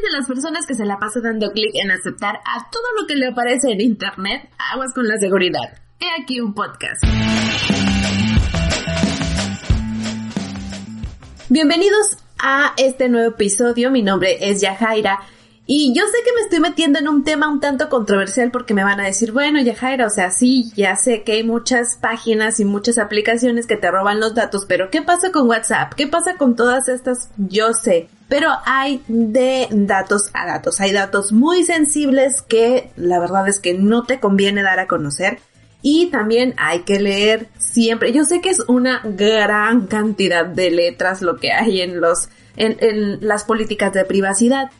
de las personas que se la pasa dando clic en aceptar a todo lo que le aparece en internet, aguas con la seguridad. He aquí un podcast. Bienvenidos a este nuevo episodio. Mi nombre es Yajaira. Y yo sé que me estoy metiendo en un tema un tanto controversial porque me van a decir, bueno, Yajaira, o sea, sí, ya sé que hay muchas páginas y muchas aplicaciones que te roban los datos, pero ¿qué pasa con WhatsApp? ¿Qué pasa con todas estas? Yo sé. Pero hay de datos a datos. Hay datos muy sensibles que la verdad es que no te conviene dar a conocer. Y también hay que leer siempre. Yo sé que es una gran cantidad de letras lo que hay en los, en, en las políticas de privacidad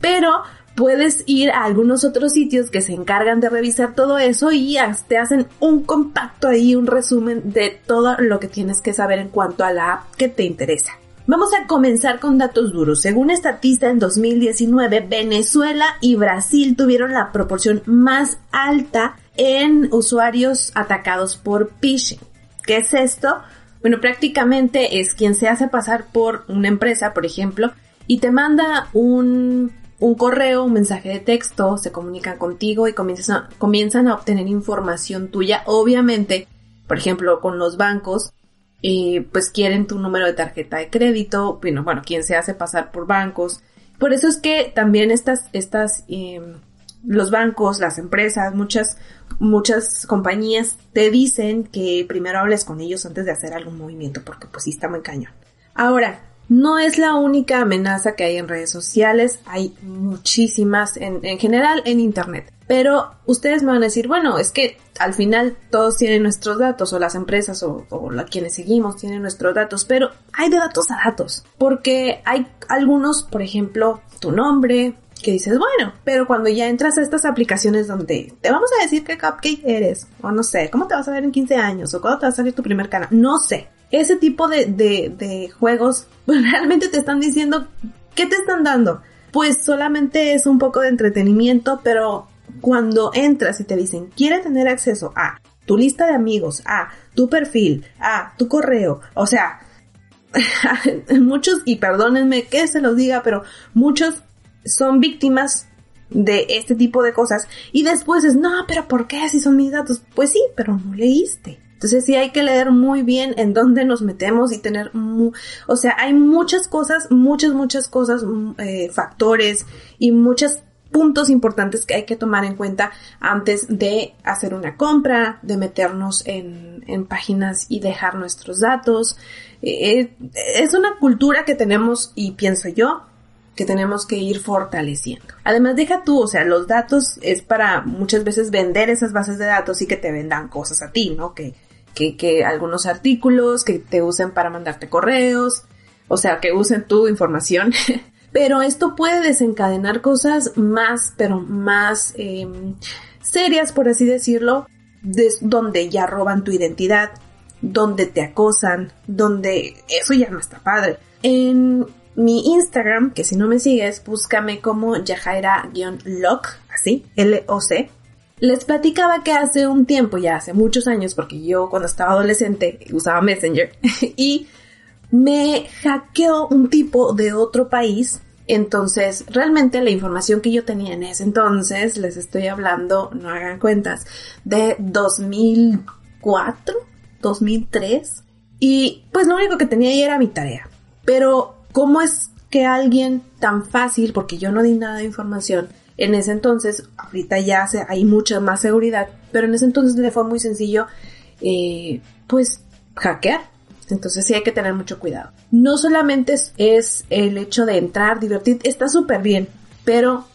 pero puedes ir a algunos otros sitios que se encargan de revisar todo eso y te hacen un compacto ahí, un resumen de todo lo que tienes que saber en cuanto a la app que te interesa. Vamos a comenzar con datos duros. Según Estatista, en 2019, Venezuela y Brasil tuvieron la proporción más alta en usuarios atacados por phishing. ¿Qué es esto? Bueno, prácticamente es quien se hace pasar por una empresa, por ejemplo, y te manda un un correo, un mensaje de texto, se comunican contigo y comienzan a, comienzan a obtener información tuya. Obviamente, por ejemplo, con los bancos, eh, pues quieren tu número de tarjeta de crédito, bueno, bueno, quien se hace pasar por bancos. Por eso es que también estas, estas, em, los bancos, las empresas, muchas, muchas compañías te dicen que primero hables con ellos antes de hacer algún movimiento, porque pues sí está muy cañón. Ahora, no es la única amenaza que hay en redes sociales, hay muchísimas en, general en Internet. Pero ustedes me van a decir, bueno, es que al final todos tienen nuestros datos, o las empresas o, o quienes seguimos tienen nuestros datos, pero hay de datos a datos, porque hay algunos, por ejemplo, tu nombre, que dices, bueno, pero cuando ya entras a estas aplicaciones donde te vamos a decir qué cupcake eres, o no sé, cómo te vas a ver en 15 años, o cuándo te va a salir tu primer canal, no sé ese tipo de, de, juegos realmente te están diciendo, ¿qué te están dando? Pues solamente es un poco de entretenimiento, pero cuando entras y te dicen, quiere tener acceso a tu lista de amigos, a tu perfil, a tu correo, o sea, muchos, y perdónenme que se los diga, pero muchos son víctimas de este tipo de cosas y después es, no, pero ¿por qué si son mis datos? Pues sí, pero no leíste. Entonces sí hay que leer muy bien en dónde nos metemos y tener, o sea, hay muchas cosas, muchas, muchas cosas, mm, eh, factores y muchos puntos importantes que hay que tomar en cuenta antes de hacer una compra, de meternos en, en páginas y dejar nuestros datos. Eh, eh, es una cultura que tenemos y pienso yo que tenemos que ir fortaleciendo. Además, deja tú, o sea, los datos es para muchas veces vender esas bases de datos y que te vendan cosas a ti, ¿no? Que, que, algunos artículos que te usen para mandarte correos, o sea, que usen tu información. pero esto puede desencadenar cosas más, pero más em, serias, por así decirlo, donde ya roban tu identidad, donde te acosan, donde eso ya no está padre. En mi Instagram, que si no me sigues, búscame como Yajaira-Loc, así, L-O-C, les platicaba que hace un tiempo, ya hace muchos años, porque yo cuando estaba adolescente usaba Messenger, y me hackeó un tipo de otro país. Entonces, realmente la información que yo tenía en ese entonces, les estoy hablando, no hagan cuentas, de 2004, 2003. Y pues lo único que tenía ahí era mi tarea. Pero, ¿cómo es que alguien tan fácil, porque yo no di nada de información, en ese entonces, ahorita ya hay mucha más seguridad, pero en ese entonces le fue muy sencillo, eh, pues, hackear. Entonces sí hay que tener mucho cuidado. No solamente es, el hecho de entrar, divertir, está súper bien, pero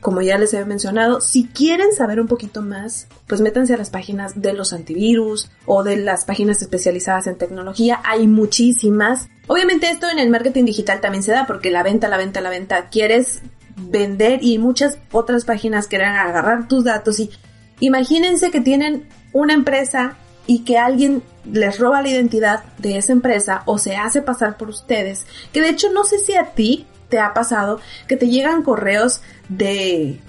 como ya les he mencionado, si quieren saber un poquito más, pues métanse a las páginas de los antivirus o de las páginas especializadas en tecnología. Hay muchísimas. Obviamente esto en el marketing digital también se da porque la venta, la venta, la venta. Quieres vender y muchas otras páginas quieran agarrar tus datos y imagínense que tienen una empresa y que alguien les roba la identidad de esa empresa o se hace pasar por ustedes, que de hecho no sé si a ti te ha pasado que te llegan correos de,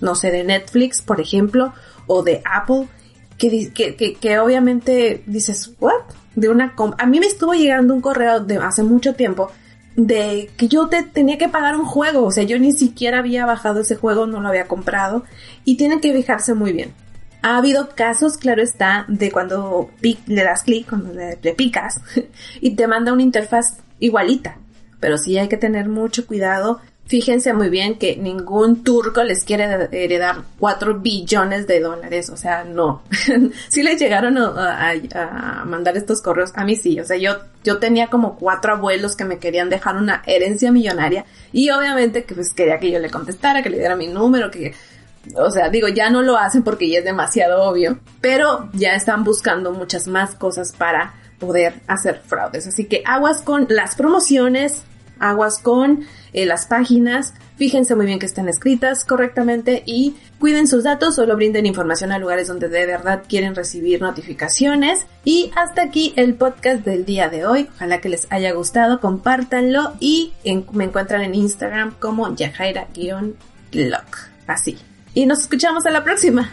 no sé, de Netflix, por ejemplo, o de Apple, que, que, que, obviamente dices, ¿what? De una a mí me estuvo llegando un correo de hace mucho tiempo de que yo te tenía que pagar un juego, o sea, yo ni siquiera había bajado ese juego, no lo había comprado y tienen que fijarse muy bien. Ha habido casos, claro está, de cuando le das clic, cuando le, picas y te manda una interfaz igualita. Pero sí hay que tener mucho cuidado. Fíjense muy bien que ningún turco les quiere heredar 4 billones de dólares, o sea, no. sí les llegaron a, mandar estos correos, a mí sí, o sea, yo, yo tenía como cuatro abuelos que me querían dejar una herencia millonaria. Y obviamente que pues quería que yo le contestara, que le diera mi número, que, o sea, digo, ya no lo hacen porque ya es demasiado obvio, pero ya están buscando muchas más cosas para poder hacer fraudes. Así que aguas con las promociones, aguas con eh, las páginas, fíjense muy bien que estén escritas correctamente y cuiden sus datos, solo brinden información a lugares donde de verdad quieren recibir notificaciones. Y hasta aquí el podcast del día de hoy. Ojalá que les haya gustado, compártanlo y me encuentran en Instagram como yajaira-lock. Así y nos escuchamos a la próxima.